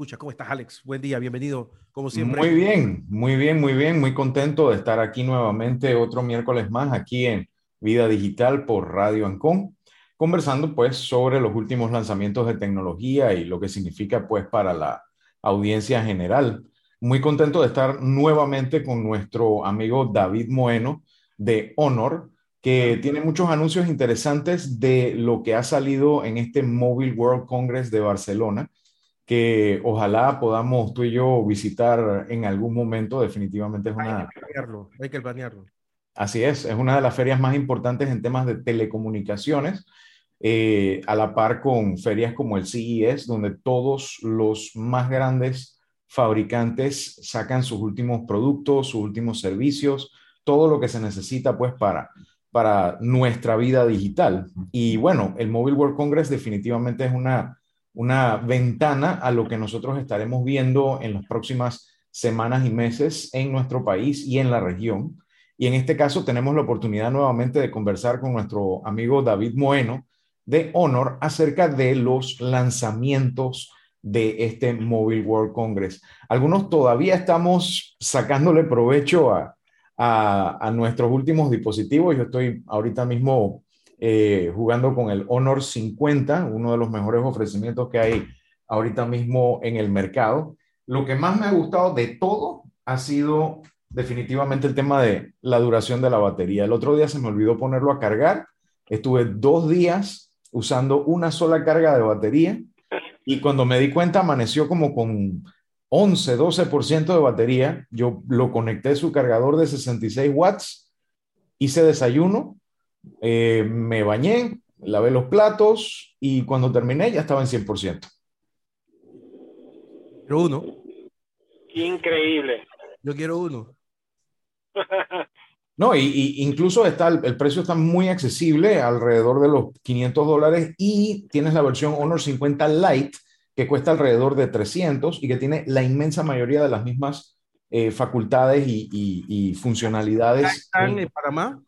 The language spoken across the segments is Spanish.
escucha. ¿Cómo estás, Alex? Buen día, bienvenido, como siempre. Muy bien, muy bien, muy bien, muy contento de estar aquí nuevamente otro miércoles más aquí en Vida Digital por Radio Ancon, conversando pues sobre los últimos lanzamientos de tecnología y lo que significa pues para la audiencia general. Muy contento de estar nuevamente con nuestro amigo David Moeno de Honor, que tiene muchos anuncios interesantes de lo que ha salido en este Mobile World Congress de Barcelona, que ojalá podamos tú y yo visitar en algún momento. Definitivamente es una... Hay que planearlo, hay que planearlo. Así es, es una de las ferias más importantes en temas de telecomunicaciones, eh, a la par con ferias como el CES, donde todos los más grandes fabricantes sacan sus últimos productos, sus últimos servicios, todo lo que se necesita pues para para nuestra vida digital. Y bueno, el Mobile World Congress definitivamente es una, una ventana a lo que nosotros estaremos viendo en las próximas semanas y meses en nuestro país y en la región. Y en este caso tenemos la oportunidad nuevamente de conversar con nuestro amigo David Moeno de Honor acerca de los lanzamientos de este Mobile World Congress. Algunos todavía estamos sacándole provecho a, a, nuestros últimos dispositivos. Yo estoy ahorita mismo eh, jugando con el Honor 50, uno de los mejores ofrecimientos que hay ahorita mismo en el mercado. Lo que más me ha gustado de todo ha sido definitivamente el tema de la duración de la batería. El otro día se me olvidó ponerlo a cargar. Estuve dos días usando una sola carga de batería y cuando me di cuenta amaneció como con 11, 12% de batería. Yo lo conecté a su cargador de 66 watts, hice desayuno, eh, me bañé, lavé los platos y cuando terminé ya estaba en 100%. Quiero uno. Increíble. Yo quiero uno. No, y, incluso está el, el, precio está muy accesible, alrededor de los 500 dólares, y tienes la versión Honor 50 Lite, que cuesta alrededor de 300 y que tiene la inmensa mayoría de las mismas eh, facultades y, funcionalidades. ¿Están en Panamá?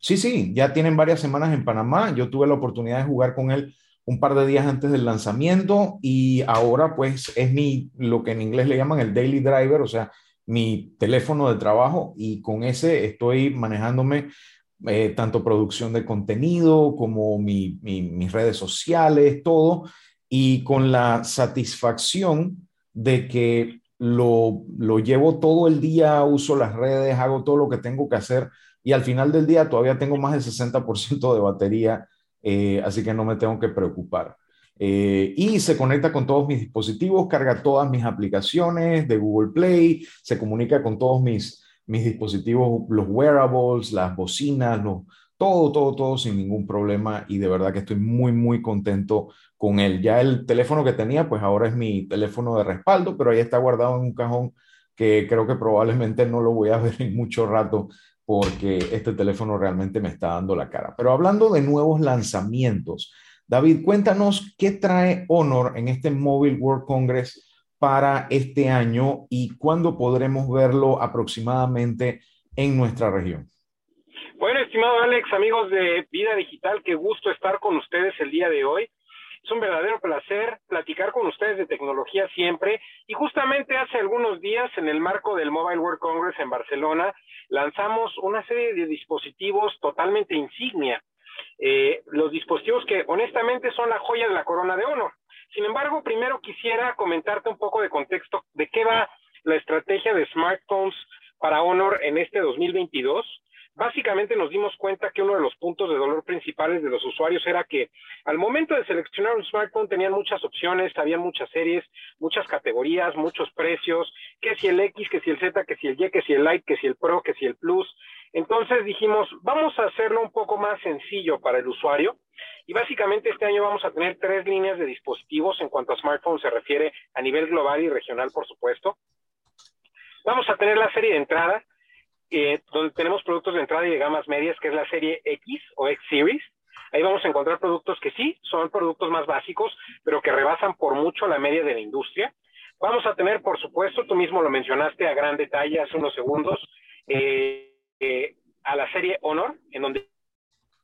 Sí, sí, ya tienen varias semanas en Panamá. Yo tuve la oportunidad de jugar con él un par de días antes del lanzamiento y ahora pues es mi, lo que en inglés le llaman el daily driver, o sea, mi teléfono de trabajo y con ese estoy manejándome eh, tanto producción de contenido como mis redes sociales, todo y con la satisfacción de que lo, lo, llevo todo el día, uso las redes, hago todo lo que tengo que hacer y al final del día todavía tengo más del 60% de batería, eh, así que no me tengo que preocupar. Eh, y se conecta con todos mis dispositivos, carga todas mis aplicaciones de Google Play, se comunica con todos mis, mis dispositivos, los wearables, las bocinas, los, todo, todo, todo sin ningún problema y de verdad que estoy muy, muy contento con él. Ya el teléfono que tenía, pues ahora es mi teléfono de respaldo, pero ahí está guardado en un cajón que creo que probablemente no lo voy a ver en mucho rato porque este teléfono realmente me está dando la cara. Pero hablando de nuevos lanzamientos, David, cuéntanos qué trae Honor en este Mobile World Congress para este año y cuándo podremos verlo aproximadamente en nuestra región. Bueno, estimado Alex, amigos de Vida Digital, qué gusto estar con ustedes el día de hoy. Es un verdadero placer platicar con ustedes de tecnología siempre. Y justamente hace algunos días, en el marco del Mobile World Congress en Barcelona, lanzamos una serie de dispositivos totalmente insignia. Eh, los dispositivos que honestamente son la joya de la corona de Honor. Sin embargo, primero quisiera comentarte un poco de contexto de qué va la estrategia de smartphones para Honor en este 2022 básicamente nos dimos cuenta que uno de los puntos de dolor principales de los usuarios era que al momento de seleccionar un smartphone tenían muchas opciones, había muchas series, muchas categorías, muchos precios, que si el X, que si el Z, que si el Y, que si el Lite, que si el Pro, que si el Plus. Entonces dijimos, vamos a hacerlo un poco más sencillo para el usuario y básicamente este año vamos a tener tres líneas de dispositivos en cuanto a smartphones se refiere a nivel global y regional, por supuesto. Vamos a tener la serie de entrada, eh, donde tenemos productos de entrada y de gamas medias, que es la serie X o X Series. Ahí vamos a encontrar productos que sí, son productos más básicos, pero que rebasan por mucho la media de la industria. Vamos a tener, por supuesto, tú mismo lo mencionaste a gran detalle hace unos segundos, eh, eh, a la serie Honor, en donde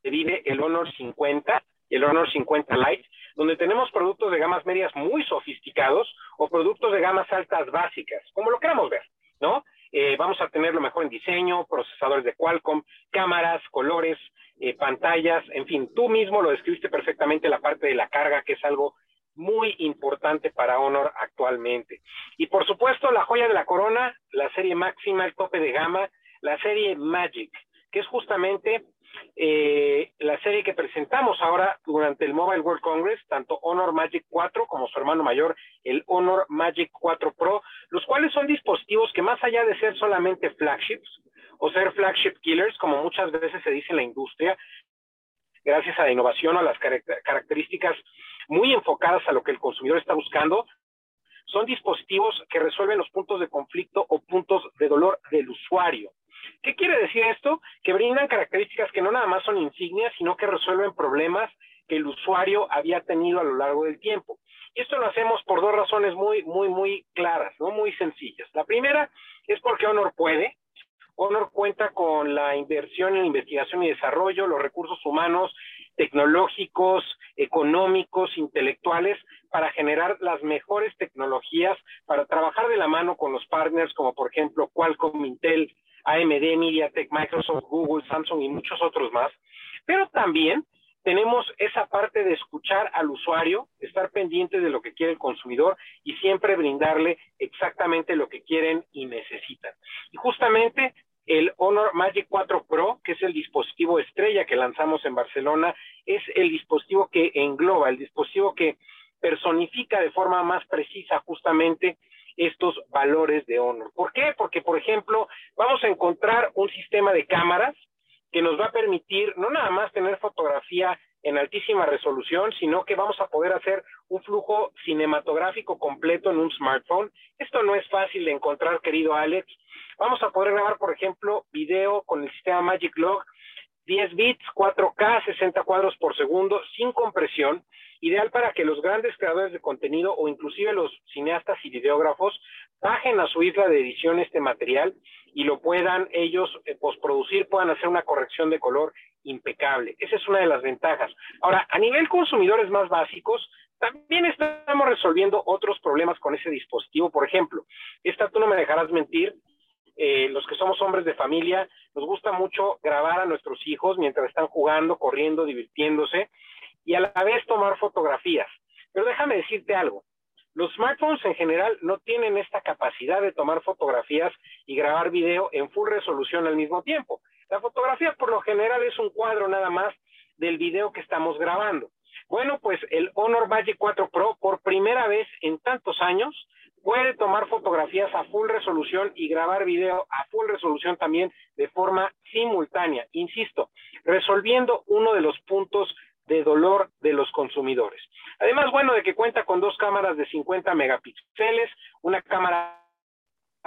se vive el Honor 50 y el Honor 50 Lite, donde tenemos productos de gamas medias muy sofisticados o productos de gamas altas básicas, como lo queramos ver, ¿no? Eh, vamos a tener lo mejor en diseño, procesadores de Qualcomm, cámaras, colores, eh, pantallas, en fin, tú mismo lo describiste perfectamente la parte de la carga, que es algo muy importante para Honor actualmente. Y por supuesto, la joya de la corona, la serie máxima, el tope de gama, la serie Magic, que es justamente eh, la serie que presentamos ahora durante el Mobile World Congress, tanto Honor Magic 4 como su hermano mayor, el Honor Magic 4 Pro, los cuales son dispositivos que más allá de ser solamente flagships o ser flagship killers, como muchas veces se dice en la industria, gracias a la innovación o a las características muy enfocadas a lo que el consumidor está buscando, son dispositivos que resuelven los puntos de conflicto o puntos de dolor del usuario. ¿Qué quiere decir esto? Que brindan características que no nada más son insignias, sino que resuelven problemas que el usuario había tenido a lo largo del tiempo. Y esto lo hacemos por dos razones muy, muy, muy claras, ¿no? Muy sencillas. La primera es porque Honor puede. Honor cuenta con la inversión en investigación y desarrollo, los recursos humanos, tecnológicos, económicos, intelectuales, para generar las mejores tecnologías, para trabajar de la mano con los partners como por ejemplo Qualcomm, Intel, AMD, MediaTek, Microsoft, Google, Samsung y muchos otros más, pero también tenemos esa parte de escuchar al usuario, estar pendiente de lo que quiere el consumidor y siempre brindarle exactamente lo que quieren y necesitan. Y justamente el Honor Magic 4 Pro, que es el dispositivo estrella que lanzamos en Barcelona, es el dispositivo que engloba, el dispositivo que personifica de forma más precisa justamente estos valores de Honor. ¿Por qué? Porque, por ejemplo, vamos a encontrar un sistema de cámaras que nos va a permitir no nada más tener fotografía en altísima resolución, sino que vamos a poder hacer un flujo cinematográfico completo en un smartphone. Esto no es fácil de encontrar, querido Alex. Vamos a poder grabar, por ejemplo, video con el sistema Magic Log 10 bits, 4K, 60 cuadros por segundo, sin compresión, ideal para que los grandes creadores de contenido o inclusive los cineastas y videógrafos bajen a su isla de edición este material y lo puedan ellos eh, postproducir, puedan hacer una corrección de color impecable. Esa es una de las ventajas. Ahora, a nivel consumidores más básicos, también estamos resolviendo otros problemas con ese dispositivo. Por ejemplo, esta tú no me dejarás mentir, eh, los que somos hombres de familia, nos gusta mucho grabar a nuestros hijos mientras están jugando, corriendo, divirtiéndose y a la vez tomar fotografías. Pero déjame decirte algo. Los smartphones en general no tienen esta capacidad de tomar fotografías y grabar video en full resolución al mismo tiempo. La fotografía por lo general es un cuadro nada más del video que estamos grabando. Bueno, pues el Honor Magic 4 Pro por primera vez en tantos años puede tomar fotografías a full resolución y grabar video a full resolución también de forma simultánea, insisto, resolviendo uno de los puntos de dolor de los consumidores. Además, bueno, de que cuenta con dos cámaras de 50 megapíxeles, una cámara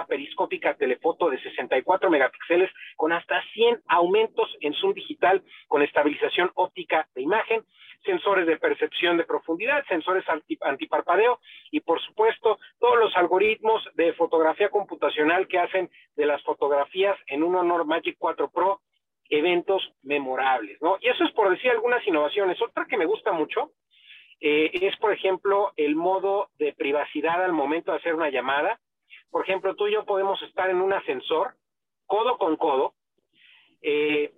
periscópica telefoto de 64 megapíxeles con hasta 100 aumentos en zoom digital con estabilización óptica de imagen sensores de percepción de profundidad, sensores antiparpadeo y por supuesto todos los algoritmos de fotografía computacional que hacen de las fotografías en un Honor Magic 4 Pro eventos memorables, ¿no? Y eso es por decir algunas innovaciones. Otra que me gusta mucho eh, es, por ejemplo, el modo de privacidad al momento de hacer una llamada. Por ejemplo, tú y yo podemos estar en un ascensor, codo con codo, eh,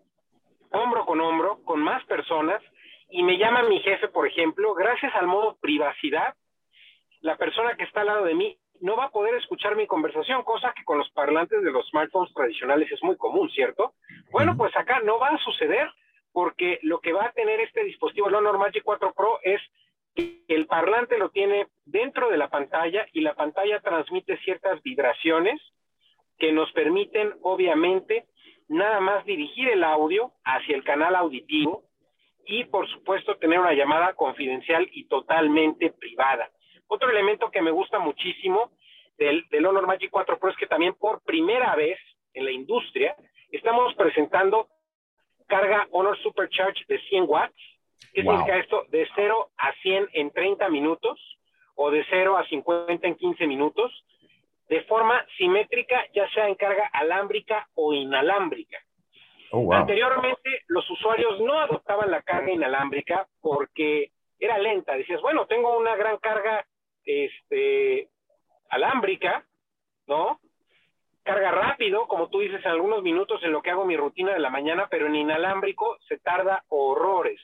hombro con hombro, con más personas, y me llama mi jefe, por ejemplo, gracias al modo privacidad, la persona que está al lado de mí no va a poder escuchar mi conversación, cosa que con los parlantes de los smartphones tradicionales es muy común, ¿cierto? Bueno, pues acá no va a suceder porque lo que va a tener este dispositivo, el Honor Magic 4 Pro, es que el parlante lo tiene dentro de la pantalla y la pantalla transmite ciertas vibraciones que nos permiten, obviamente, nada más dirigir el audio hacia el canal auditivo y por supuesto tener una llamada confidencial y totalmente privada. Otro elemento que me gusta muchísimo del, Honor Magic 4 Pro es que también por primera vez en la industria estamos presentando carga Honor Supercharge de 100 watts. ¿Qué significa esto? De 0 a 100 en 30 minutos o de 0 a 50 en 15 minutos de forma simétrica, ya sea en carga alámbrica o inalámbrica. Oh, Anteriormente, los usuarios no adoptaban la carga inalámbrica porque era lenta. Decías, bueno, tengo una gran carga este, alámbrica, ¿no? Carga rápido, como tú dices, en algunos minutos en lo que hago mi rutina de la mañana, pero en inalámbrico se tarda horrores,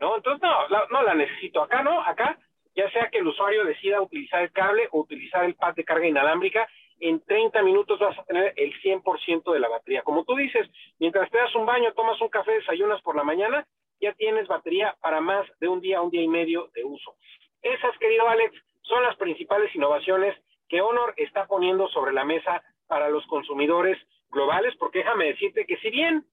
¿no? Entonces, no, no la necesito. Acá no, acá, ya sea que el usuario decida utilizar el cable o utilizar el pad de carga inalámbrica, en 30 minutos vas a tener el 100% de la batería. Como tú dices, mientras te das un baño, tomas un café, desayunas por la mañana, ya tienes batería para más de un día, un día y medio de uso. Esas, querido Alex, son las principales innovaciones que Honor está poniendo sobre la mesa para los consumidores globales, porque déjame decirte que si bien,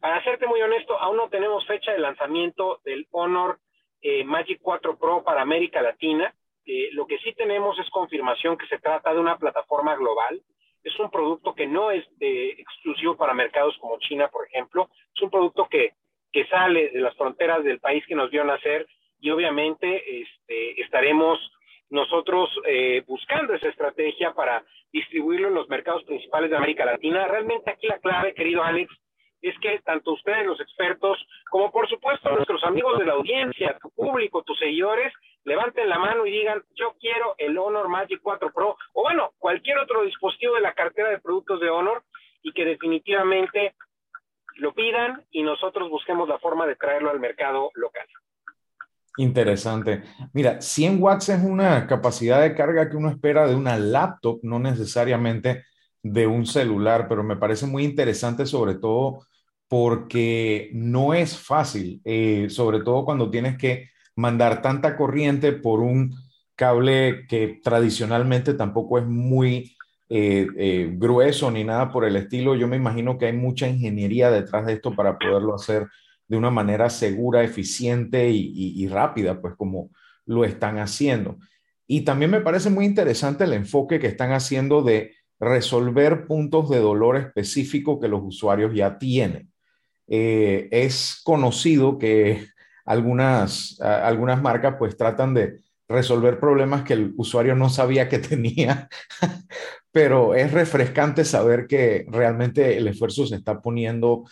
para serte muy honesto, aún no tenemos fecha de lanzamiento del Honor eh, Magic 4 Pro para América Latina, eh, lo que sí tenemos es confirmación que se trata de una plataforma global. Es un producto que no es exclusivo para mercados como China, por ejemplo. Es un producto que, que sale de las fronteras del país que nos vio nacer y obviamente este, estaremos nosotros eh, buscando esa estrategia para distribuirlo en los mercados principales de América Latina. Realmente aquí la clave, querido Alex, es que tanto ustedes, los expertos, como por supuesto nuestros amigos de la audiencia, tu público, tus seguidores, levanten la mano y digan, yo quiero el Honor Magic 4 Pro, o bueno, cualquier otro dispositivo de la cartera de productos de Honor, y que definitivamente lo pidan y nosotros busquemos la forma de traerlo al mercado local. Interesante. Mira, 100 watts es una capacidad de carga que uno espera de una laptop, no necesariamente de un celular, pero me parece muy interesante sobre todo porque no es fácil, eh, sobre todo cuando tienes que mandar tanta corriente por un cable que tradicionalmente tampoco es muy eh, eh, grueso ni nada por el estilo. Yo me imagino que hay mucha ingeniería detrás de esto para poderlo hacer de una manera segura, eficiente y, rápida, pues como lo están haciendo. Y también me parece muy interesante el enfoque que están haciendo de resolver puntos de dolor específicos que los usuarios ya tienen. Eh, es conocido que algunas, algunas marcas pues tratan de resolver problemas que el usuario no sabía que tenía, pero es refrescante saber que realmente el esfuerzo se está poniendo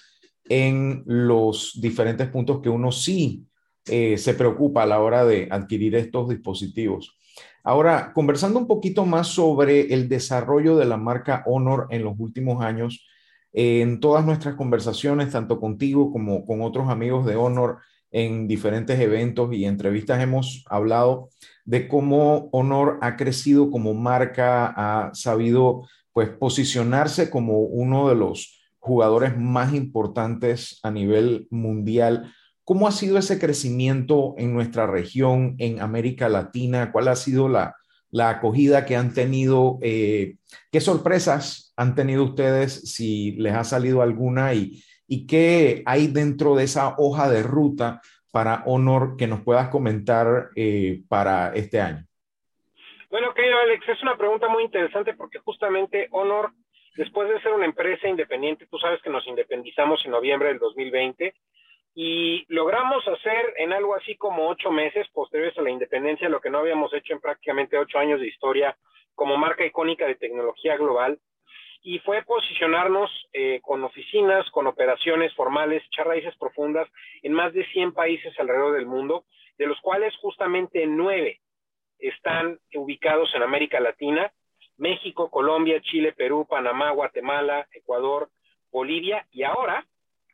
en los diferentes puntos que uno sí eh, se preocupa a la hora de adquirir estos dispositivos. Ahora, conversando un poquito más sobre el desarrollo de la marca Honor en los últimos años, en todas nuestras conversaciones, tanto contigo como con otros amigos de Honor en diferentes eventos y entrevistas, hemos hablado de cómo Honor ha crecido como marca, ha sabido pues posicionarse como uno de los jugadores más importantes a nivel mundial. ¿Cómo ha sido ese crecimiento en nuestra región, en América Latina? ¿Cuál ha sido la, acogida que han tenido? Eh, ¿Qué sorpresas han tenido ustedes, si les ha salido alguna? Y, ¿Y qué hay dentro de esa hoja de ruta para Honor que nos puedas comentar eh, para este año? Bueno, querido Alex, es una pregunta muy interesante porque justamente Honor Después de ser una empresa independiente, tú sabes que nos independizamos en noviembre del 2020 y logramos hacer en algo así como ocho meses posteriores a la independencia lo que no habíamos hecho en prácticamente ocho años de historia como marca icónica de tecnología global y fue posicionarnos eh, con oficinas, con operaciones formales, echar raíces profundas en más de 100 países alrededor del mundo, de los cuales justamente nueve están ubicados en América Latina México, Colombia, Chile, Perú, Panamá, Guatemala, Ecuador, Bolivia y ahora,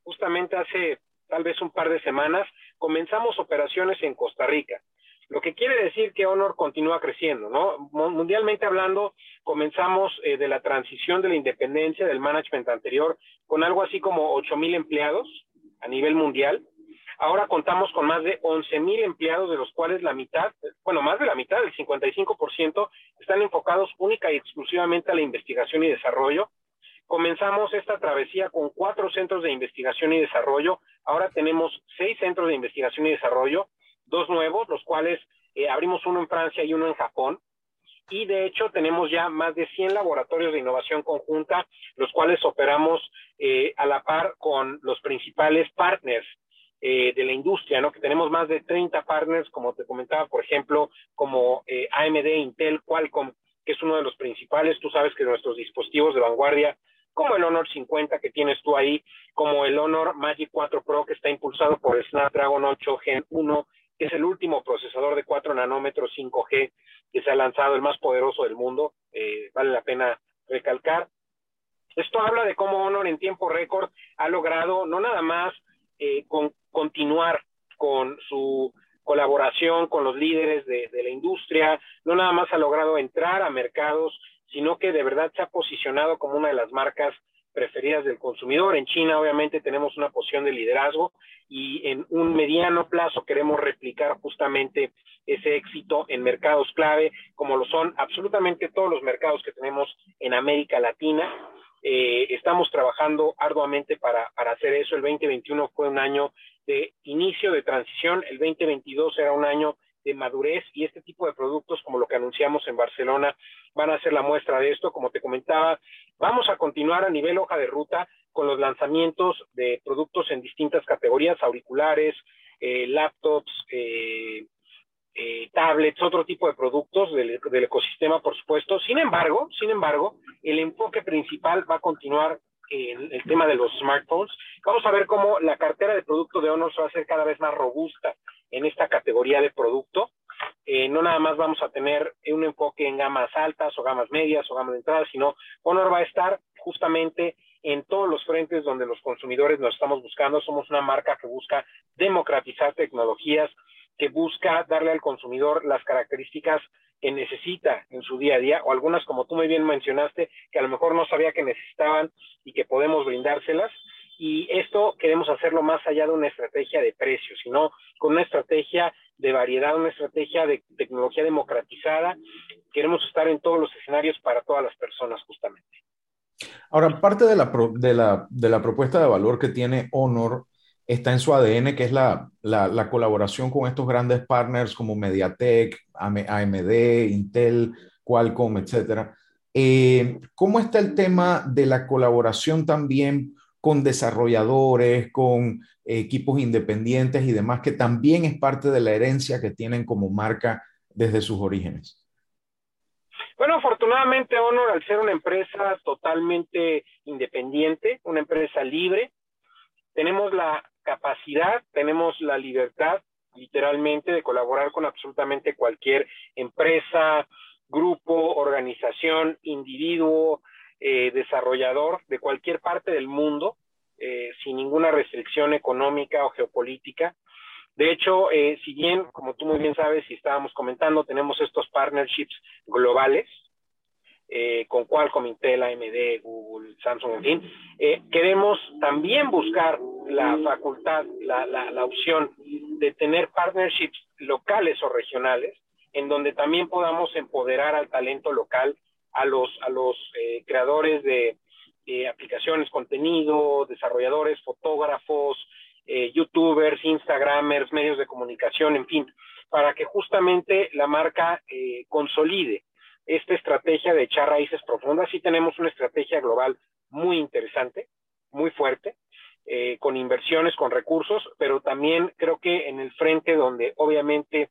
justamente hace tal vez un par de semanas, comenzamos operaciones en Costa Rica. Lo que quiere decir que Honor continúa creciendo, ¿no? Mundialmente hablando, comenzamos eh, de la transición de la independencia del management anterior con algo así como 8 mil empleados a nivel mundial Ahora contamos con más de 11 mil empleados, de los cuales la mitad, bueno, más de la mitad, el 55%, están enfocados única y exclusivamente a la investigación y desarrollo. Comenzamos esta travesía con cuatro centros de investigación y desarrollo. Ahora tenemos seis centros de investigación y desarrollo, dos nuevos, los cuales eh, abrimos uno en Francia y uno en Japón y de hecho tenemos ya más de 100 laboratorios de innovación conjunta, los cuales operamos eh, a la par con los principales partners eh, de la industria, ¿no? Que tenemos más de 30 partners, como te comentaba, por ejemplo, como eh, AMD, Intel, Qualcomm, que es uno de los principales. Tú sabes que nuestros dispositivos de vanguardia, como el Honor 50 que tienes tú ahí, como el Honor Magic 4 Pro que está impulsado por el Snapdragon 8 Gen 1 que es el último procesador de 4 nanómetros 5G que se ha lanzado, el más poderoso del mundo, eh, vale la pena recalcar. Esto habla de cómo Honor en tiempo récord ha logrado no nada más eh, con, continuar con su colaboración con los líderes de, la industria, no nada más ha logrado entrar a mercados, sino que de verdad se ha posicionado como una de las marcas preferidas del consumidor. En China, obviamente, tenemos una posición de liderazgo y en un mediano plazo queremos replicar justamente ese éxito en mercados clave, como lo son absolutamente todos los mercados que tenemos en América Latina. Eh, estamos trabajando arduamente para, para hacer eso. El 2021 fue un año de inicio de transición, el 2022 era un año de madurez y este tipo de productos como lo que anunciamos en Barcelona van a ser la muestra de esto. Como te comentaba, vamos a continuar a nivel hoja de ruta con los lanzamientos de productos en distintas categorías, auriculares, eh, laptops, eh, eh, tablets, otro tipo de productos del, del, ecosistema, por supuesto. Sin embargo, sin embargo, el enfoque principal va a continuar en el tema de los smartphones. Vamos a ver cómo la cartera de producto de Honor se va a hacer cada vez más robusta en esta categoría de producto. Eh, no nada más vamos a tener un enfoque en gamas altas o gamas medias o gamas de entrada, sino Honor va a estar justamente en todos los frentes donde los consumidores nos estamos buscando. Somos una marca que busca democratizar tecnologías, que busca darle al consumidor las características que necesita en su día a día, o algunas, como tú muy bien mencionaste, que a lo mejor no sabía que necesitaban y que podemos brindárselas. Y esto queremos hacerlo más allá de una estrategia de precios, sino con una estrategia de variedad, una estrategia de tecnología democratizada. Queremos estar en todos los escenarios para todas las personas, justamente. Ahora, parte de la, de la, de la propuesta de valor que tiene Honor está en su ADN, que es la, la, la, colaboración con estos grandes partners como Mediatek, AMD, Intel, Qualcomm, etc. Eh, ¿Cómo está el tema de la colaboración también con desarrolladores, con equipos independientes y demás, que también es parte de la herencia que tienen como marca desde sus orígenes? Bueno, afortunadamente Honor, al ser una empresa totalmente independiente, una empresa libre, tenemos la capacidad, tenemos la libertad literalmente de colaborar con absolutamente cualquier empresa, grupo, organización, individuo, eh, desarrollador de cualquier parte del mundo, eh, sin ninguna restricción económica o geopolítica. De hecho, eh, si bien, como tú muy bien sabes y estábamos comentando, tenemos estos partnerships globales, eh, con Qualcomm, Intel, AMD, Google, Samsung, en fin, eh, queremos también buscar la facultad, la, la, la, opción de tener partnerships locales o regionales, en donde también podamos empoderar al talento local, a los, a los eh, creadores de aplicaciones, contenido, desarrolladores, fotógrafos, eh, youtubers, instagramers, medios de comunicación, en fin, para que justamente la marca eh, consolide esta estrategia de echar raíces profundas. Sí tenemos una estrategia global muy interesante, muy fuerte, eh, con inversiones, con recursos, pero también creo que en el frente donde obviamente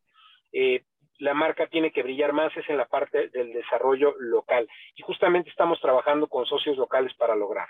eh, la marca tiene que brillar más es en la parte del desarrollo local. Y justamente estamos trabajando con socios locales para lograr.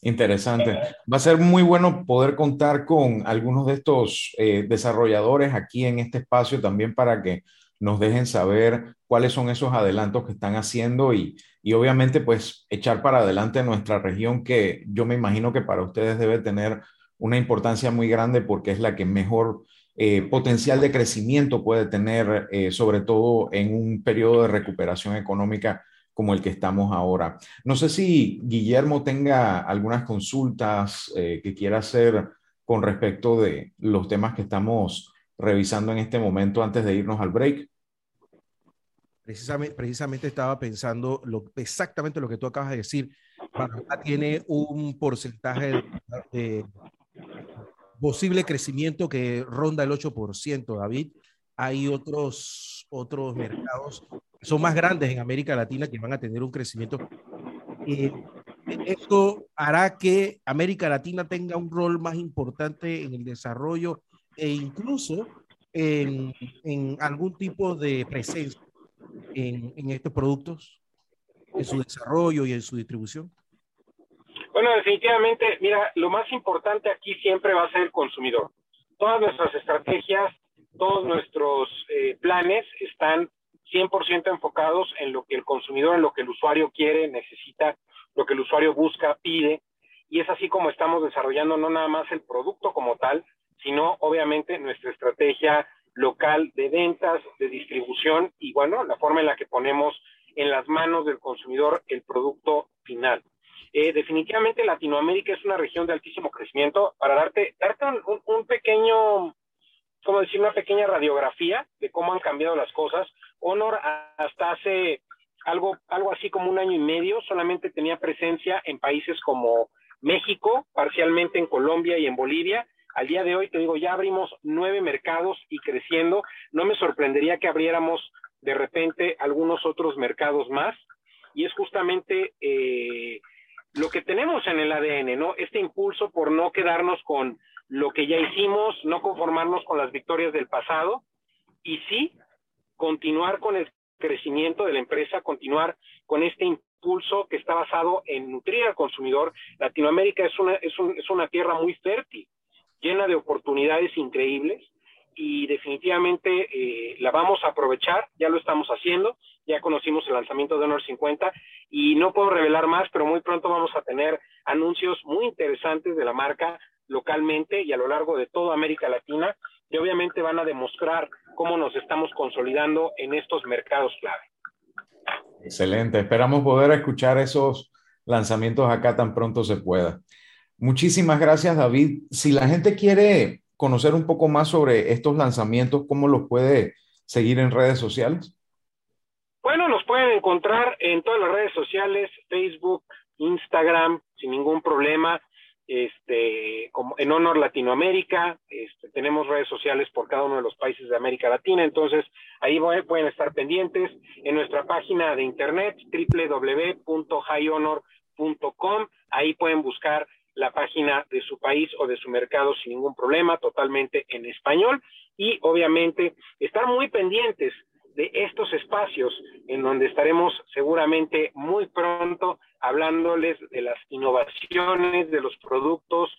Interesante. Va a ser muy bueno poder contar con algunos de estos eh, desarrolladores aquí en este espacio también para que nos dejen saber cuáles son esos adelantos que están haciendo y, y, obviamente pues echar para adelante nuestra región que yo me imagino que para ustedes debe tener una importancia muy grande porque es la que mejor eh, potencial de crecimiento puede tener, eh, sobre todo en un periodo de recuperación económica como el que estamos ahora. No sé si Guillermo tenga algunas consultas eh, que quiera hacer con respecto de los temas que estamos revisando en este momento antes de irnos al break? Precisamente, estaba pensando exactamente lo que tú acabas de decir. Panamá tiene un porcentaje de, posible crecimiento que ronda el 8%, David. Hay otros, otros mercados que son más grandes en América Latina que van a tener un crecimiento. Eh, esto hará que América Latina tenga un rol más importante en el desarrollo e incluso en algún tipo de presencia en, estos productos, en su desarrollo y en su distribución? Bueno, definitivamente, mira, lo más importante aquí siempre va a ser el consumidor. Todas nuestras estrategias todos nuestros eh, planes están 100% enfocados en lo que el consumidor, en lo que el usuario quiere, necesita, lo que el usuario busca, pide. Y es así como estamos desarrollando no nada más el producto como tal, sino obviamente nuestra estrategia local de ventas, de distribución y bueno, la forma en la que ponemos en las manos del consumidor el producto final. Eh, definitivamente Latinoamérica es una región de altísimo crecimiento. Para darte, darte un, un pequeño, como decir, una pequeña radiografía de cómo han cambiado las cosas. Honor hasta hace algo, algo así como un año y medio solamente tenía presencia en países como México, parcialmente en Colombia y en Bolivia, al día de hoy, te digo, ya abrimos nueve mercados y creciendo. No me sorprendería que abriéramos de repente algunos otros mercados más. Y es justamente eh, lo que tenemos en el ADN, ¿no? Este impulso por no quedarnos con lo que ya hicimos, no conformarnos con las victorias del pasado y sí continuar con el crecimiento de la empresa, continuar con este impulso que está basado en nutrir al consumidor. Latinoamérica es una, es, es una tierra muy fértil llena de oportunidades increíbles y definitivamente eh, la vamos a aprovechar, ya lo estamos haciendo, ya conocimos el lanzamiento de Honor 50 y no puedo revelar más, pero muy pronto vamos a tener anuncios muy interesantes de la marca localmente y a lo largo de toda América Latina que obviamente van a demostrar cómo nos estamos consolidando en estos mercados clave. Excelente, esperamos poder escuchar esos lanzamientos acá tan pronto se pueda. Muchísimas gracias, David. Si la gente quiere conocer un poco más sobre estos lanzamientos, ¿cómo los puede seguir en redes sociales? Bueno, nos pueden encontrar en todas las redes sociales, Facebook, Instagram, sin ningún problema. Este, como en Honor Latinoamérica, este, tenemos redes sociales por cada uno de los países de América Latina, entonces ahí pueden estar pendientes en nuestra página de internet www.highhonor.com, ahí pueden buscar la página de su país o de su mercado sin ningún problema, totalmente en español y obviamente estar muy pendientes de estos espacios en donde estaremos seguramente muy pronto hablándoles de las innovaciones, de los productos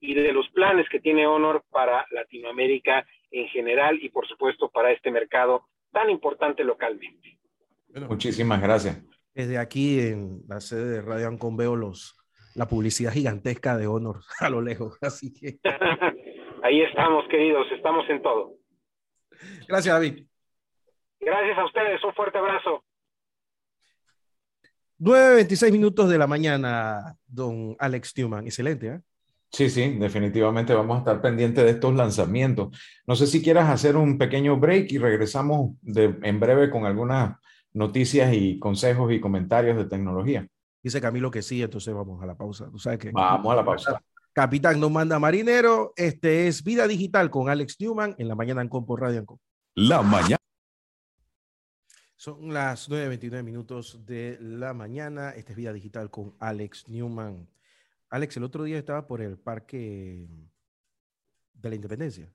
y de los planes que tiene Honor para Latinoamérica en general y por supuesto para este mercado tan importante localmente. muchísimas gracias. Desde aquí en la sede de Radio Ancon veo los la publicidad gigantesca de Honor a lo lejos. Así que. Ahí estamos, queridos, estamos en todo. Gracias, David. Gracias a ustedes, un fuerte abrazo. 9.26 minutos de la mañana, don Alex Newman. Excelente, ¿eh? Sí, sí, definitivamente vamos a estar pendientes de estos lanzamientos. No sé si quieras hacer un pequeño break y regresamos de, en breve con algunas noticias y consejos y comentarios de tecnología. Dice Camilo que sí, entonces vamos a la pausa. sabes que vamos a la pausa. Capitán no manda marinero. Este es Vida Digital con Alex Newman en la mañana en Compo Radio. En La mañana. Son las 9.29 minutos de la mañana. Este es Vida Digital con Alex Newman. Alex, el otro día estaba por el Parque de la Independencia.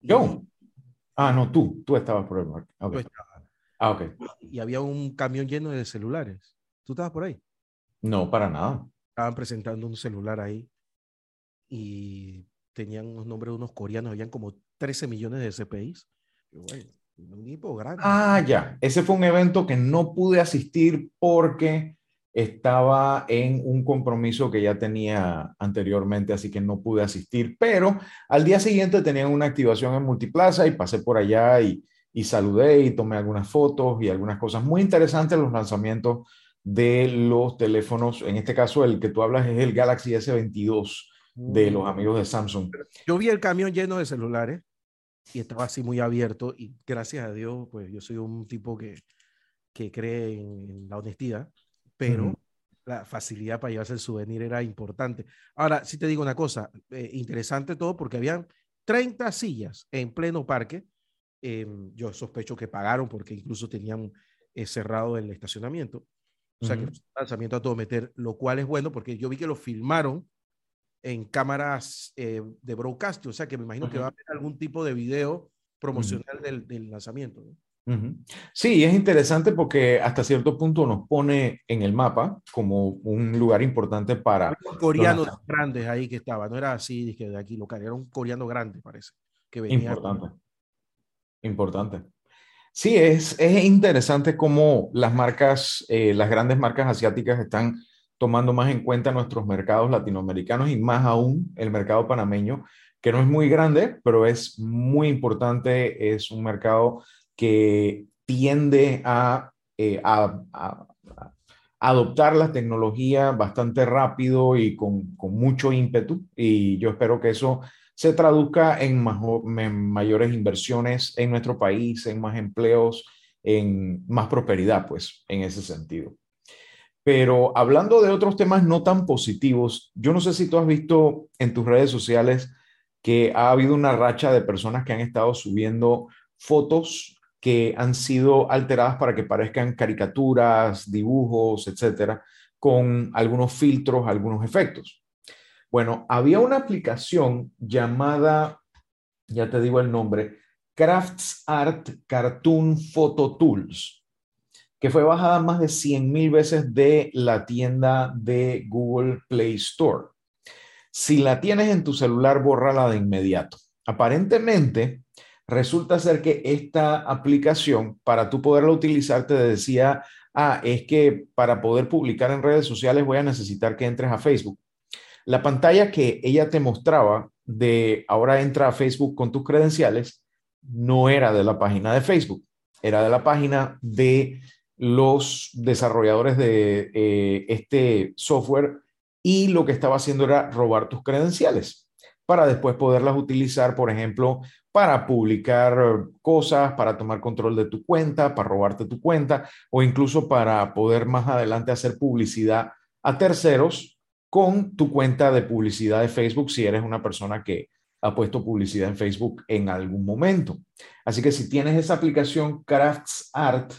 ¿Yo? Ah, no, tú. Tú estabas por el parque. Okay. Ah, ok. Y había un camión lleno de celulares. ¿Tú estabas por ahí? No, para nada. Estaban presentando un celular ahí y tenían unos nombres de unos coreanos, habían como 13 millones de CPIs. un equipo grande. Ah, ya. Ese fue un evento que no pude asistir porque estaba en un compromiso que ya tenía anteriormente, así que no pude asistir, pero al día siguiente tenían una activación en Multiplaza y pasé por allá y, y saludé y tomé algunas fotos y algunas cosas muy interesantes, los lanzamientos de los teléfonos. En este caso, el que tú hablas es el Galaxy S22 de los mm. amigos de Samsung. Yo vi el camión lleno de celulares y estaba así muy abierto y gracias a Dios, pues yo soy un tipo que, que cree en, la honestidad, pero la facilidad para llevarse el souvenir era importante. Ahora, sí te digo una cosa, eh, interesante todo porque habían 30 sillas en pleno parque. Em, yo sospecho que pagaron porque incluso tenían eh, cerrado el estacionamiento. O sea, que el lanzamiento a todo meter, lo cual es bueno porque yo vi que lo filmaron en cámaras eh, de broadcast, o sea que me imagino que va a haber algún tipo de video promocional del, del, lanzamiento. Sí, es interesante porque hasta cierto punto nos pone en el mapa como un lugar importante para... Un coreano grandes ahí que estaba, no era así de aquí local, era un coreano grande parece, que venía... Importante. Importante. Sí, es, es interesante cómo las marcas, eh, las grandes marcas asiáticas están tomando más en cuenta nuestros mercados latinoamericanos y más aún el mercado panameño, que no es muy grande, pero es muy importante, es un mercado que tiende a, eh, adoptar la tecnología bastante rápido y con, con, mucho ímpetu, y yo espero que eso se traduzca en, mayores inversiones en nuestro país, en más empleos, en más prosperidad, pues, en ese sentido. Pero hablando de otros temas no tan positivos, yo no sé si tú has visto en tus redes sociales que ha habido una racha de personas que han estado subiendo fotos que han sido alteradas para que parezcan caricaturas, dibujos, etcétera, con algunos filtros, algunos efectos. Bueno, había una aplicación llamada, ya te digo el nombre, Crafts Art Cartoon Photo Tools, que fue bajada más de 100 mil veces de la tienda de Google Play Store. Si la tienes en tu celular, bórrala de inmediato. Aparentemente, resulta ser que esta aplicación, para tú poderla utilizar, te decía, ah, es que para poder publicar en redes sociales voy a necesitar que entres a Facebook. La pantalla que ella te mostraba de ahora entra a Facebook con tus credenciales no era de la página de Facebook, era de la página de los desarrolladores de eh, este software y lo que estaba haciendo era robar tus credenciales para después poderlas utilizar, por ejemplo, para publicar cosas, para tomar control de tu cuenta, para robarte tu cuenta o incluso para poder más adelante hacer publicidad a terceros con tu cuenta de publicidad de Facebook si eres una persona que ha puesto publicidad en Facebook en algún momento. Así que si tienes esa aplicación Crafts Art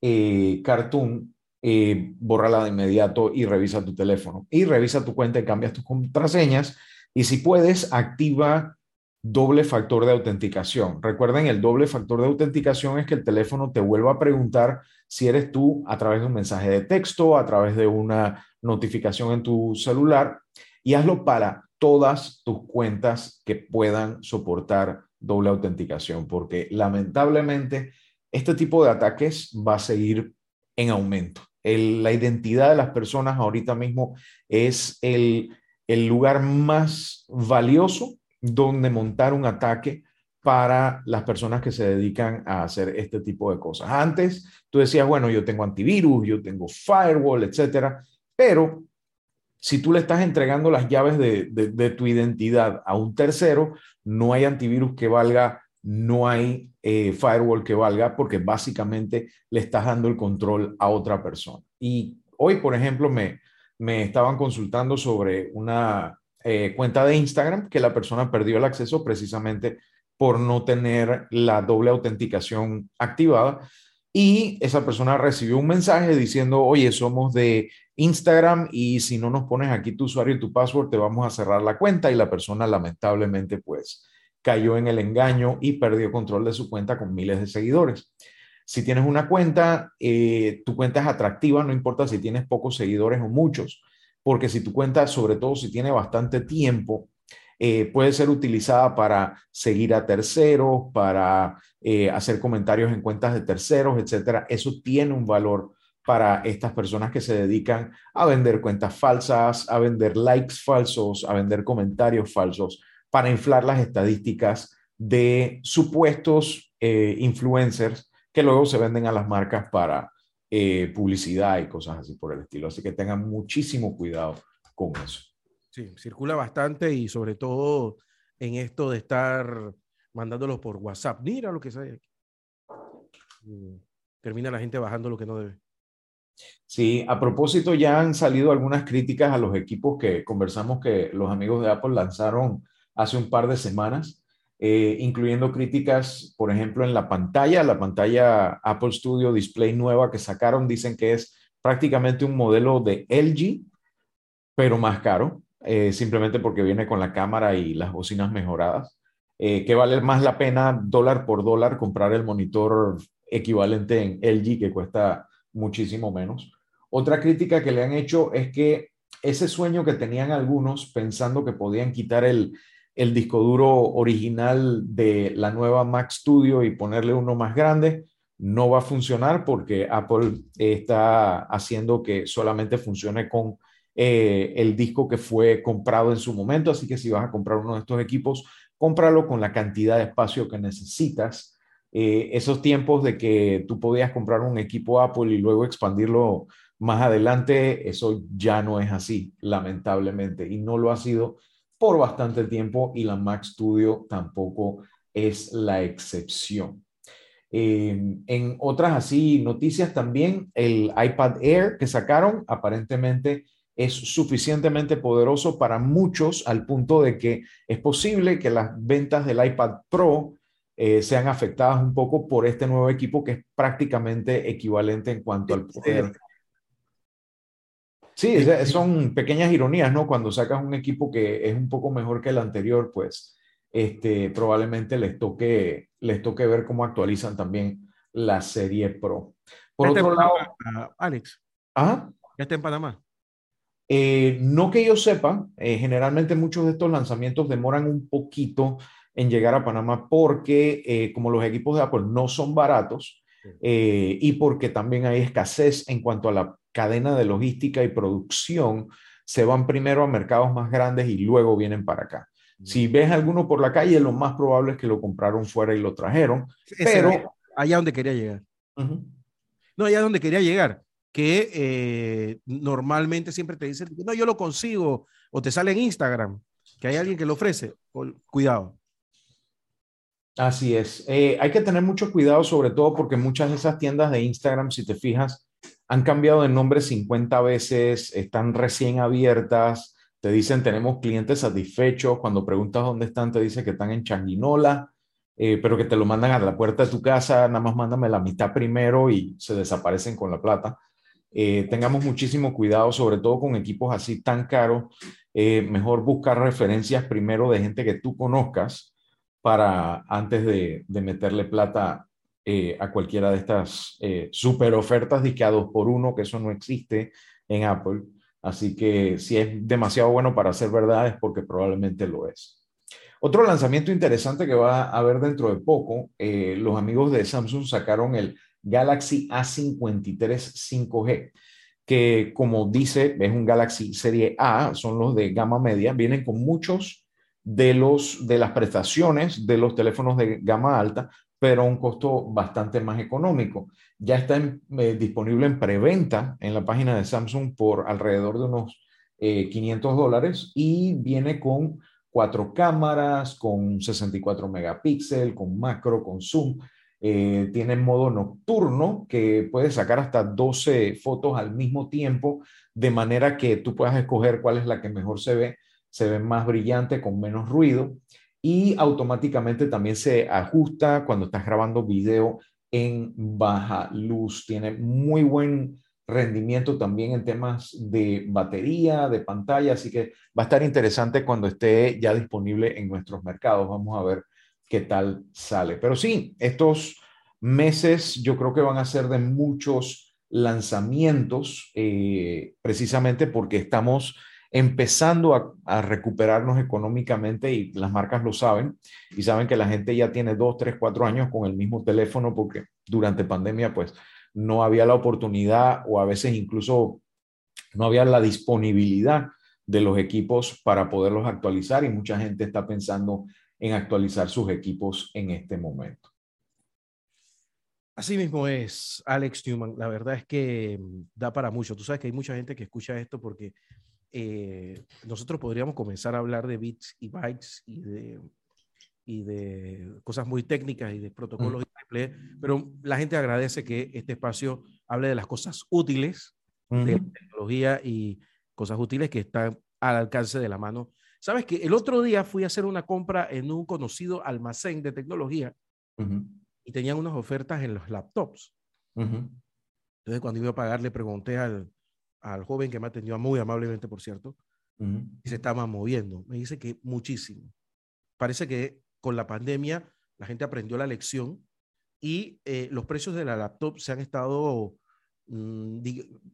eh, Cartoon, eh, bórrala de inmediato y revisa tu teléfono. Y revisa tu cuenta y cambias tus contraseñas. Y si puedes, activa doble factor de autenticación. Recuerden, el doble factor de autenticación es que el teléfono te vuelva a preguntar si eres tú a través de un mensaje de texto, a través de una notificación en tu celular y hazlo para todas tus cuentas que puedan soportar doble autenticación, porque lamentablemente este tipo de ataques va a seguir en aumento. la identidad de las personas ahorita mismo es el, el lugar más valioso donde montar un ataque para las personas que se dedican a hacer este tipo de cosas. Antes tú decías, bueno, yo tengo antivirus, yo tengo firewall, etcétera, pero si tú le estás entregando las llaves de, tu identidad a un tercero, no hay antivirus que valga, no hay eh, firewall que valga, porque básicamente le estás dando el control a otra persona. Y hoy, por ejemplo, me, me estaban consultando sobre una eh, cuenta de Instagram que la persona perdió el acceso precisamente por no tener la doble autenticación activada. Y esa persona recibió un mensaje diciendo, oye, somos de Instagram y si no nos pones aquí tu usuario y tu password, te vamos a cerrar la cuenta. Y la persona lamentablemente pues cayó en el engaño y perdió control de su cuenta con miles de seguidores. Si tienes una cuenta, eh, tu cuenta es atractiva, no importa si tienes pocos seguidores o muchos, porque si tu cuenta, sobre todo si tiene bastante tiempo, eh, puede ser utilizada para seguir a terceros, para eh, hacer comentarios en cuentas de terceros, etcétera. Eso tiene un valor para estas personas que se dedican a vender cuentas falsas, a vender likes falsos, a vender comentarios falsos, para inflar las estadísticas de supuestos eh, influencers que luego se venden a las marcas para publicidad y cosas así por el estilo. Así que tengan muchísimo cuidado con eso. Sí, circula bastante y sobre todo en esto de estar mandándolos por WhatsApp. Mira lo que sale Termina la gente bajando lo que no debe. Sí, a propósito, ya han salido algunas críticas a los equipos que conversamos que los amigos de Apple lanzaron hace un par de semanas, eh, incluyendo críticas, por ejemplo, en la pantalla, la pantalla Apple Studio Display nueva que sacaron, dicen que es prácticamente un modelo de LG, pero más caro. Eh, simplemente porque viene con la cámara y las bocinas mejoradas. Eh, que vale más la pena dólar por dólar comprar el monitor equivalente en LG que cuesta muchísimo menos. Otra crítica que le han hecho es que ese sueño que tenían algunos pensando que podían quitar el, el disco duro original de la nueva Mac Studio y ponerle uno más grande, no va a funcionar porque Apple está haciendo que solamente funcione con eh, el disco que fue comprado en su momento. Así que si vas a comprar uno de estos equipos, cómpralo con la cantidad de espacio que necesitas. Eh, esos tiempos de que tú podías comprar un equipo Apple y luego expandirlo más adelante, eso ya no es así, lamentablemente, y no lo ha sido por bastante tiempo y la Mac Studio tampoco es la excepción. Em, en otras así noticias también, el iPad Air que sacaron aparentemente es suficientemente poderoso para muchos al punto de que es posible que las ventas del iPad Pro eh, sean afectadas un poco por este nuevo equipo que es prácticamente equivalente en cuanto al poder Sí, son pequeñas ironías, ¿no? Cuando sacas un equipo que es un poco mejor que el anterior, pues este, probablemente les toque, les toque ver cómo actualizan también la serie Pro. Por otro lado, Alex. ¿Ah? ¿Ya está en Panamá? Eh, no que yo sepa, eh, generalmente muchos de estos lanzamientos demoran un poquito en llegar a Panamá porque eh, como los equipos de Apple no son baratos y porque también hay escasez en cuanto a la cadena de logística y producción se van primero a mercados más grandes y luego vienen para acá. Si ves alguno por la calle, lo más probable es que lo compraron fuera y lo trajeron. pero allá donde quería llegar. No, allá donde quería llegar. Que eh, normalmente siempre te dicen, no, yo lo consigo, o te sale en Instagram, que hay alguien que lo ofrece. Cuidado. Así es. Eh, hay que tener mucho cuidado, sobre todo porque muchas de esas tiendas de Instagram, si te fijas, han cambiado de nombre 50 veces, están recién abiertas, te dicen tenemos clientes satisfechos, cuando preguntas dónde están te dicen que están en Changuinola, eh, pero que te lo mandan a la puerta de tu casa, nada más mándame la mitad primero y se desaparecen con la plata. Eh, tengamos muchísimo cuidado, sobre todo con equipos así tan caros. Eh, mejor buscar referencias primero de gente que tú conozcas para antes de, de meterle plata eh, a cualquiera de estas eh, super ofertas de que a dos por uno, que eso no existe en Apple. Así que si es demasiado bueno para ser verdad es porque probablemente lo es. Otro lanzamiento interesante que va a haber dentro de poco, eh, los amigos de Samsung sacaron el Galaxy A53 5G, que como dice, es un Galaxy Serie A, son los de gama media, vienen con muchos de, los, de las prestaciones de los teléfonos de gama alta, pero a un costo bastante más económico. Ya está eh, disponible en preventa en la página de Samsung por alrededor de unos 500 eh, dólares y viene con cuatro cámaras, con 64 megapíxeles, con macro, con zoom. Eh, tiene modo nocturno que puede sacar hasta 12 fotos al mismo tiempo, de manera que tú puedas escoger cuál es la que mejor se ve, se ve más brillante, con menos ruido y automáticamente también se ajusta cuando estás grabando video en baja luz. Tiene muy buen rendimiento también en temas de batería, de pantalla, así que va a estar interesante cuando esté ya disponible en nuestros mercados. Vamos a ver qué tal sale. Pero sí, estos meses yo creo que van a ser de muchos lanzamientos, eh, precisamente porque estamos empezando a, recuperarnos económicamente y las marcas lo saben y saben que la gente ya tiene dos, tres, cuatro años con el mismo teléfono porque durante pandemia pues no había la oportunidad o a veces incluso no había la disponibilidad de los equipos para poderlos actualizar y mucha gente está pensando en actualizar sus equipos en este momento. Así mismo es, Alex Newman. La verdad es que mm, da para mucho. Tú sabes que hay mucha gente que escucha esto porque eh, nosotros podríamos comenzar a hablar de bits y bytes y de, y de cosas muy técnicas y de protocolos, pero la gente agradece que este espacio hable de las cosas útiles de tecnología y cosas útiles que están al alcance de la mano. Sabes que el otro día fui a hacer una compra en un conocido almacén de tecnología y tenían unas ofertas en los laptops. Entonces, cuando iba a pagar, le pregunté al, al joven que me atendió muy amablemente, por cierto, y se estaba moviendo. Me dice que muchísimo. Parece que con la pandemia la gente aprendió la lección y eh, los precios de la laptop se han estado... Mm,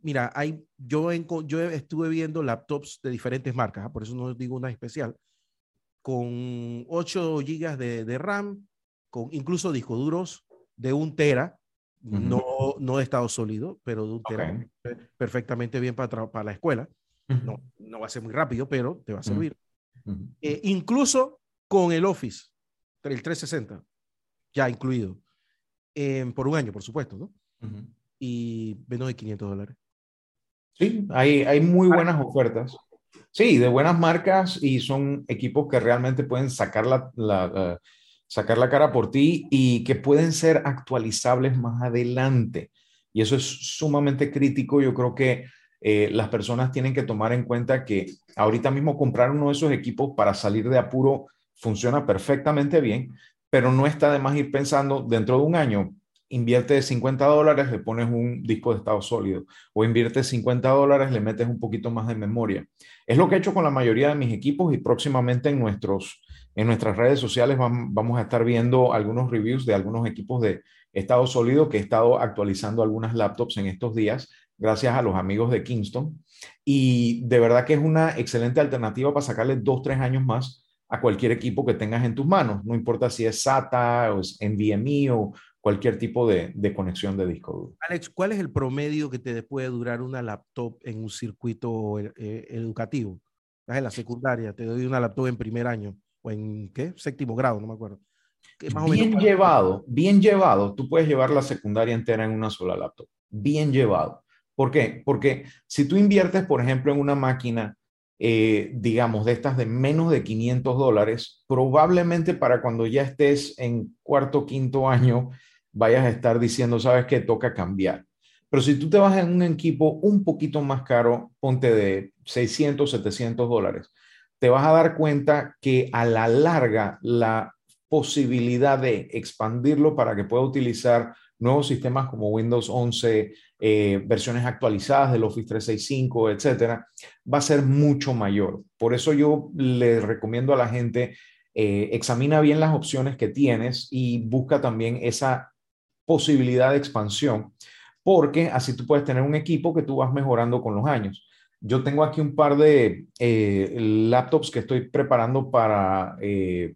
mira, hay, yo, yo estuve viendo laptops de diferentes marcas, ¿ah? por eso no digo una especial, con 8 gigas de, RAM, con incluso discos duros de un tera, no, no de estado sólido, pero de un tera, perfectamente bien para, para la escuela. no, no va a ser muy rápido, pero te va a servir. Eh, incluso con el Office, el 360, ya incluido, por un año, por supuesto, ¿no? Y menos de 500 dólares. Sí, hay, hay muy buenas ofertas. Sí, de buenas marcas y son equipos que realmente pueden sacar la, sacar la cara por ti y que pueden ser actualizables más adelante. Y eso es sumamente crítico. Yo creo que eh, las personas tienen que tomar en cuenta que ahorita mismo comprar uno de esos equipos para salir de apuro funciona perfectamente bien, pero no está de más ir pensando dentro de un año, invierte 50 dólares, le pones un disco de estado sólido, o invierte 50 dólares, le metes un poquito más de memoria. Es lo que he hecho con la mayoría de mis equipos y próximamente en, nuestros, en nuestras redes sociales vamos a estar viendo algunos reviews de algunos equipos de estado sólido que he estado actualizando algunas laptops en estos días gracias a los amigos de Kingston. Y de verdad que es una excelente alternativa para sacarle dos, tres años más a cualquier equipo que tengas en tus manos, no importa si es SATA o es NVMe o cualquier tipo de, de, conexión de disco duro. Alex, ¿cuál es el promedio que te puede durar una laptop en un circuito eh, educativo? Estás en la secundaria, te doy una laptop en primer año o en qué? Séptimo grado, no me acuerdo. bien llevado, bien llevado. Tú puedes llevar la secundaria entera en una sola laptop. Bien llevado. ¿Por qué? Porque si tú inviertes, por ejemplo, en una máquina eh, digamos, de estas de menos de 500 dólares, probablemente para cuando ya estés en cuarto, quinto año, vayas a estar diciendo, sabes que toca cambiar. Pero si tú te vas en un equipo un poquito más caro, ponte de 600, 700 dólares, te vas a dar cuenta que a la larga la posibilidad de expandirlo para que pueda utilizar nuevos sistemas como Windows 11, eh, versiones actualizadas del Office 365, etcétera, va a ser mucho mayor. Por eso yo le recomiendo a la gente, eh, examina bien las opciones que tienes y busca también esa posibilidad de expansión, porque así tú puedes tener un equipo que tú vas mejorando con los años. Yo tengo aquí un par de eh, laptops que estoy preparando para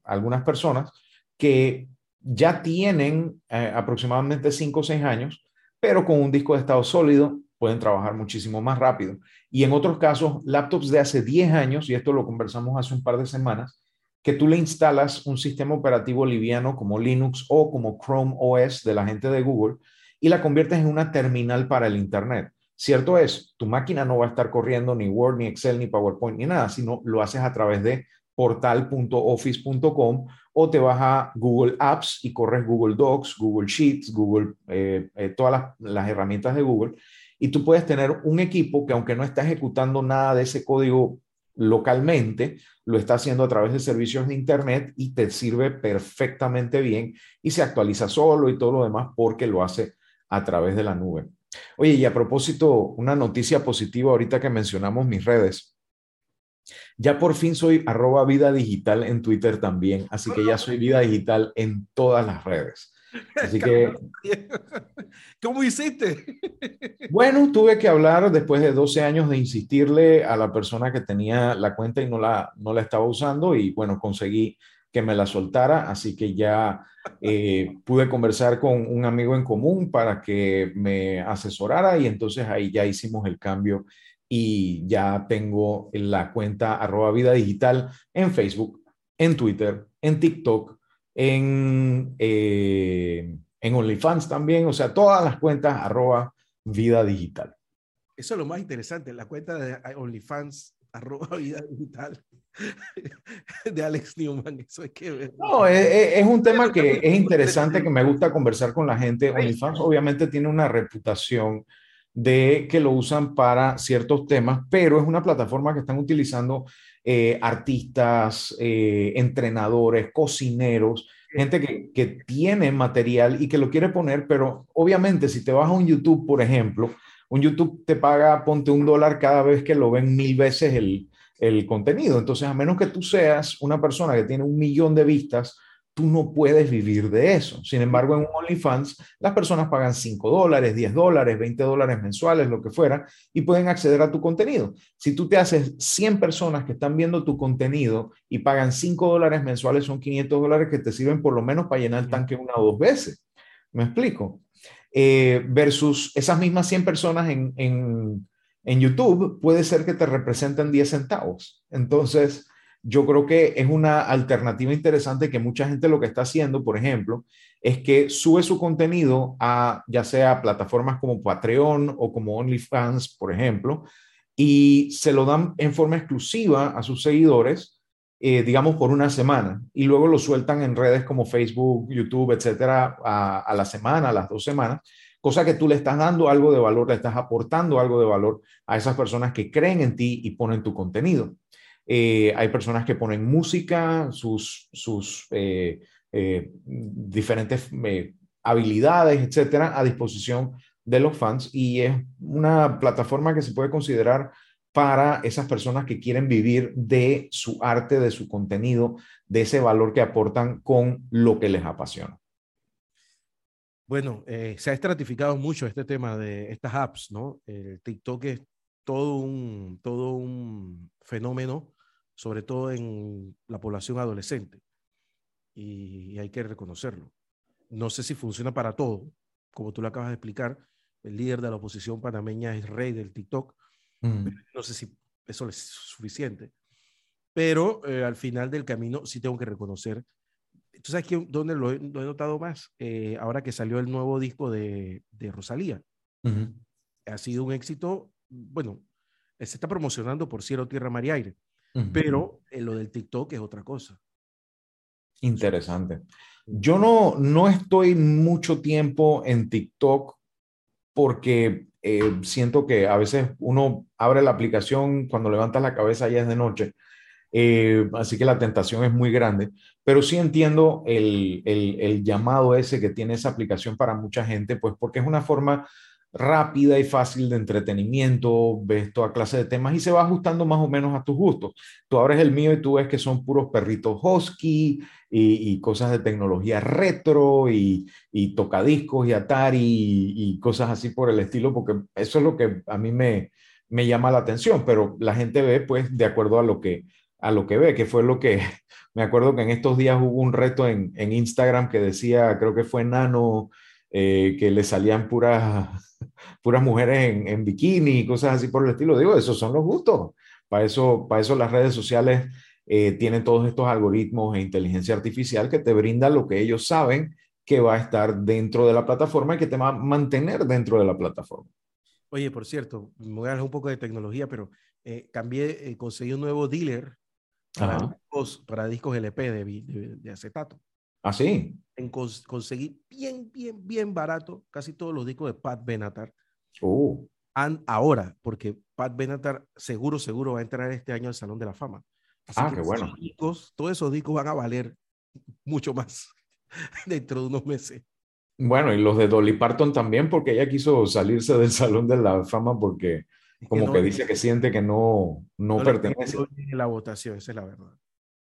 algunas personas que ya tienen aproximadamente 5 o 6 años pero con un disco de estado sólido pueden trabajar muchísimo más rápido. Y en otros casos, laptops de hace 10 años, y esto lo conversamos hace un par de semanas, que tú le instalas un sistema operativo liviano como Linux o como Chrome OS de la gente de Google y la conviertes en una terminal para el Internet. Cierto es, tu máquina no va a estar corriendo ni Word, ni Excel, ni PowerPoint, ni nada, sino lo haces a través de portal.office.com o te vas a Google Apps y corres Google Docs, Google Sheets, Google, eh, eh, todas las, herramientas de Google y tú puedes tener un equipo que aunque no está ejecutando nada de ese código localmente, lo está haciendo a través de servicios de Internet y te sirve perfectamente bien y se actualiza solo y todo lo demás porque lo hace a través de la nube. Oye, y a propósito, una noticia positiva ahorita que mencionamos mis redes. Ya por fin soy arroba vida digital en Twitter también, así que ya soy vida digital en todas las redes. Así que... ¿Cómo hiciste? Bueno, tuve que hablar después de 12 años de insistirle a la persona que tenía la cuenta y no la, no la estaba usando y bueno, conseguí que me la soltara, así que ya eh, pude conversar con un amigo en común para que me asesorara y entonces ahí ya hicimos el cambio y ya tengo la cuenta arroba vida digital en Facebook, en Twitter, en TikTok, en, eh, en OnlyFans también, o sea, todas las cuentas arroba vida digital. Eso es lo más interesante, la cuenta de OnlyFans arroba vida digital de Alex Newman. Eso hay que ver. No, es, es, un tema que es interesante, que me gusta conversar con la gente. OnlyFans obviamente tiene una reputación de que lo usan para ciertos temas, pero es una plataforma que están utilizando eh, artistas, eh, entrenadores, cocineros, gente que, que, tiene material y que lo quiere poner, pero obviamente si te vas a un YouTube, por ejemplo, un YouTube te paga, ponte un dólar cada vez que lo ven mil veces el, el contenido. Entonces, a menos que tú seas una persona que tiene un millón de vistas tú no puedes vivir de eso. Sin embargo, en OnlyFans, las personas pagan 5 dólares, 10 dólares, 20 dólares mensuales, lo que fuera, y pueden acceder a tu contenido. Si tú te haces 100 personas que están viendo tu contenido y pagan 5 dólares mensuales, son 500 dólares que te sirven por lo menos para llenar el tanque una o dos veces. ¿Me explico? Eh, versus esas mismas 100 personas en, en, en YouTube, puede ser que te representen 10 centavos. Entonces, yo creo que es una alternativa interesante que mucha gente lo que está haciendo, por ejemplo, es que sube su contenido a ya sea plataformas como Patreon o como OnlyFans, por ejemplo, y se lo dan en forma exclusiva a sus seguidores, eh, digamos, por una semana, y luego lo sueltan en redes como Facebook, YouTube, etcétera, a, a la semana, a las dos semanas, cosa que tú le estás dando algo de valor, le estás aportando algo de valor a esas personas que creen en ti y ponen tu contenido. Eh, hay personas que ponen música, sus, sus eh, eh, diferentes habilidades, etcétera, a disposición de los fans y es una plataforma que se puede considerar para esas personas que quieren vivir de su arte, de su contenido, de ese valor que aportan con lo que les apasiona. Bueno, se ha estratificado mucho este tema de estas apps, ¿no? El TikTok es todo un, todo un fenómeno sobre todo en la población adolescente. Y hay que reconocerlo. No sé si funciona para todo, como tú lo acabas de explicar. El líder de la oposición panameña es rey del TikTok. Mm. No sé si eso es suficiente. Pero eh, al final del camino sí tengo que reconocer. ¿Tú sabes dónde lo he, notado más? Eh, ahora que salió el nuevo disco de, de Rosalía. Ha sido un éxito, bueno, se está promocionando por Cielo, Tierra, Mar y Aire. Pero en lo del TikTok es otra cosa. Interesante. Yo no, no estoy mucho tiempo en TikTok porque eh, siento que a veces uno abre la aplicación cuando levantas la cabeza ya es de noche. Eh, así que la tentación es muy grande, pero sí entiendo el, el, el, llamado ese que tiene esa aplicación para mucha gente, pues porque es una forma rápida y fácil de entretenimiento, ves toda clase de temas y se va ajustando más o menos a tus gustos. Tú abres el mío y tú ves que son puros perritos husky y, cosas de tecnología retro y, y tocadiscos y Atari y, cosas así por el estilo, porque eso es lo que a mí me, me llama la atención, pero la gente ve pues de acuerdo a lo que, a lo que ve, que fue lo que me acuerdo que en estos días hubo un reto en, en Instagram que decía, creo que fue Nano, eh, que le salían puras puras mujeres en, bikini y cosas así por el estilo. Digo, esos son los gustos. Para eso, para eso las redes sociales eh, tienen todos estos algoritmos e inteligencia artificial que te brindan lo que ellos saben que va a estar dentro de la plataforma y que te va a mantener dentro de la plataforma. Oye, por cierto, me voy a un poco de tecnología, pero eh, cambié, eh, conseguí un nuevo dealer para, discos, para discos, LP de, de, acetato. ¿Ah, sí? En conseguí bien, bien, bien barato casi todos los discos de Pat Benatar. Oh. ahora, porque Pat Benatar seguro, seguro va a entrar este año al Salón de la Fama. ah, qué bueno. todos esos discos van a valer mucho más dentro de unos meses. Bueno, y los de Dolly Parton también, porque ella quiso salirse del Salón de la Fama porque como que, dice que siente que no, no, pertenece. No la votación, esa es la verdad.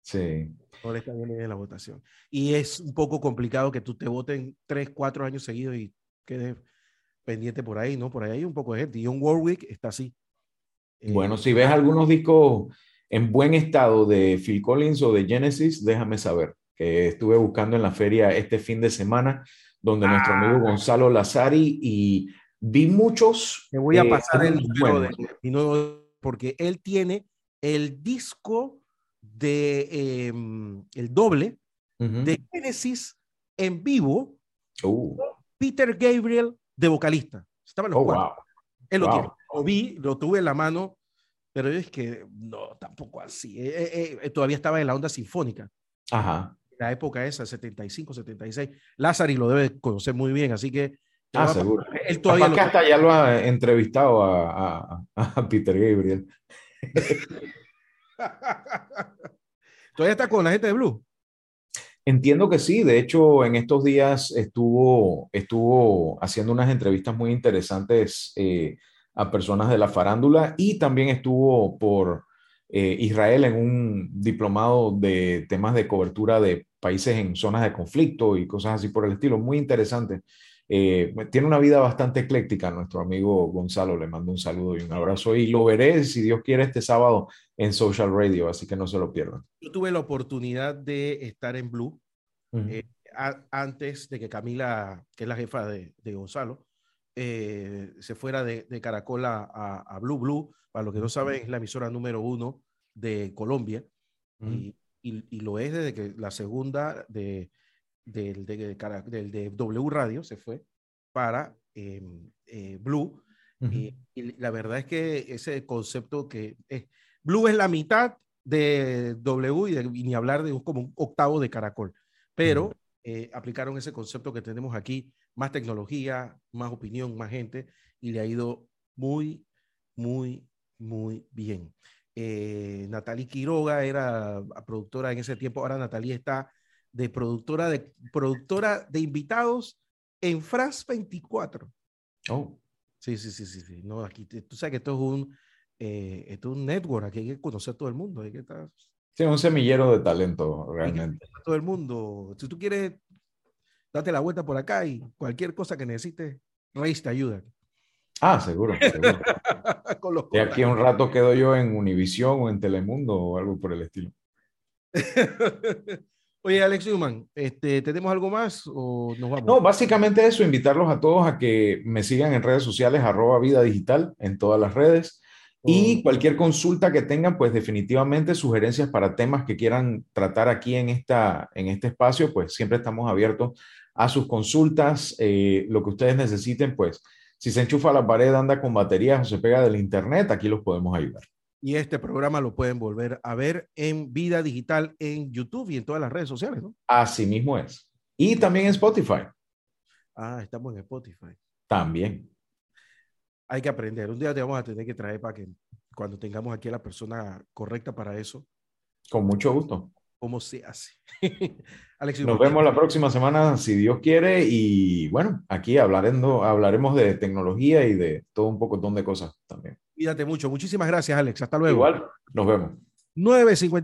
Sí. No le está bien la votación. Y es un poco complicado que tú te voten tres, cuatro años seguidos y quedes pendiente por ahí, ¿no? Por ahí hay un poco de gente. Un Warwick está así. Bueno, eh, si ves algunos discos en buen estado de Phil Collins o de Genesis, déjame saber, que estuve buscando en la feria este fin de semana, donde nuestro amigo ah. Gonzalo Lazari y vi muchos. Me voy a eh, pasar el número de, porque él tiene el disco de em, el doble de Genesis en vivo. Uh. Peter Gabriel de vocalista. Estaban los oh, cuatro. Él lo tiene. Lo vi, lo tuve en la mano, pero es que no, tampoco así. Eh, eh, eh, todavía estaba en la onda sinfónica. Ajá. La época esa, 75, 76. Lázaro lo debe conocer muy bien, así que. Ah, seguro. Él todavía lo... hasta ya lo ha entrevistado a, a Peter Gabriel. ¿Todavía está con la gente de Blue? Entiendo que sí, de hecho en estos días estuvo, estuvo haciendo unas entrevistas muy interesantes eh, a personas de la farándula y también estuvo por eh, Israel en un diplomado de temas de cobertura de países en zonas de conflicto y cosas así por el estilo. Muy interesante. Eh, tiene una vida bastante ecléctica nuestro amigo Gonzalo. Le mando un saludo y un abrazo. Y lo veré, si Dios quiere, este sábado en Social Radio, así que no se lo pierdan. Yo tuve la oportunidad de estar en Blue eh, antes de que Camila, que es la jefa de, de Gonzalo, eh, se fuera de, de Caracol a, a, Blue Blue. Para los que no saben, es la emisora número uno de Colombia. y, y, y, lo es desde que la segunda de, del, de, del de W Radio se fue para eh, eh, Blue. Uh -huh. y, y, la verdad es que ese concepto que es, Blue es la mitad de W y, de, y ni hablar de un, como un octavo de Caracol, pero uh -huh. eh, aplicaron ese concepto que tenemos aquí, más tecnología, más opinión, más gente, y le ha ido muy, muy, muy bien. Eh, Natalie Quiroga era productora en ese tiempo, ahora Natalie está de productora de, productora de invitados en France 24. Oh. Sí, sí, sí, sí, sí. No, aquí tú sabes que esto es un, eh, esto es un network, aquí hay que conocer a todo el mundo. Hay que estar... Sí, un semillero de talento, realmente. todo el mundo. Si tú quieres, date la vuelta por acá y cualquier cosa que necesites, Reis te ayuda. Ah, seguro, seguro. Con los de aquí un rato quedo yo en Univisión o en Telemundo o algo por el estilo. Oye, Alex Newman, este, ¿tenemos algo más o nos vamos? No, básicamente eso, invitarlos a todos a que me sigan en redes sociales, arroba vida digital, en todas las redes. Oh. Y cualquier consulta que tengan, pues definitivamente sugerencias para temas que quieran tratar aquí en, esta, en este espacio, pues siempre estamos abiertos a sus consultas, eh, lo que ustedes necesiten, pues si se enchufa a la pared, anda con baterías o se pega del internet, aquí los podemos ayudar. Y este programa lo pueden volver a ver en Vida Digital en YouTube y en todas las redes sociales, ¿no? Así mismo es. Y también en Spotify. Ah, estamos en Spotify. También. Hay que aprender. Un día te vamos a tener que traer para que cuando tengamos aquí a la persona correcta para eso. Con mucho gusto. ¿Cómo se hace? Alex, Nos vemos la próxima semana, si Dios quiere. Y bueno, aquí hablaremos, hablaremos de tecnología y de todo un poco de cosas también. Cuídate mucho. Muchísimas gracias, Alex. Hasta luego. Igual, nos vemos. 9.50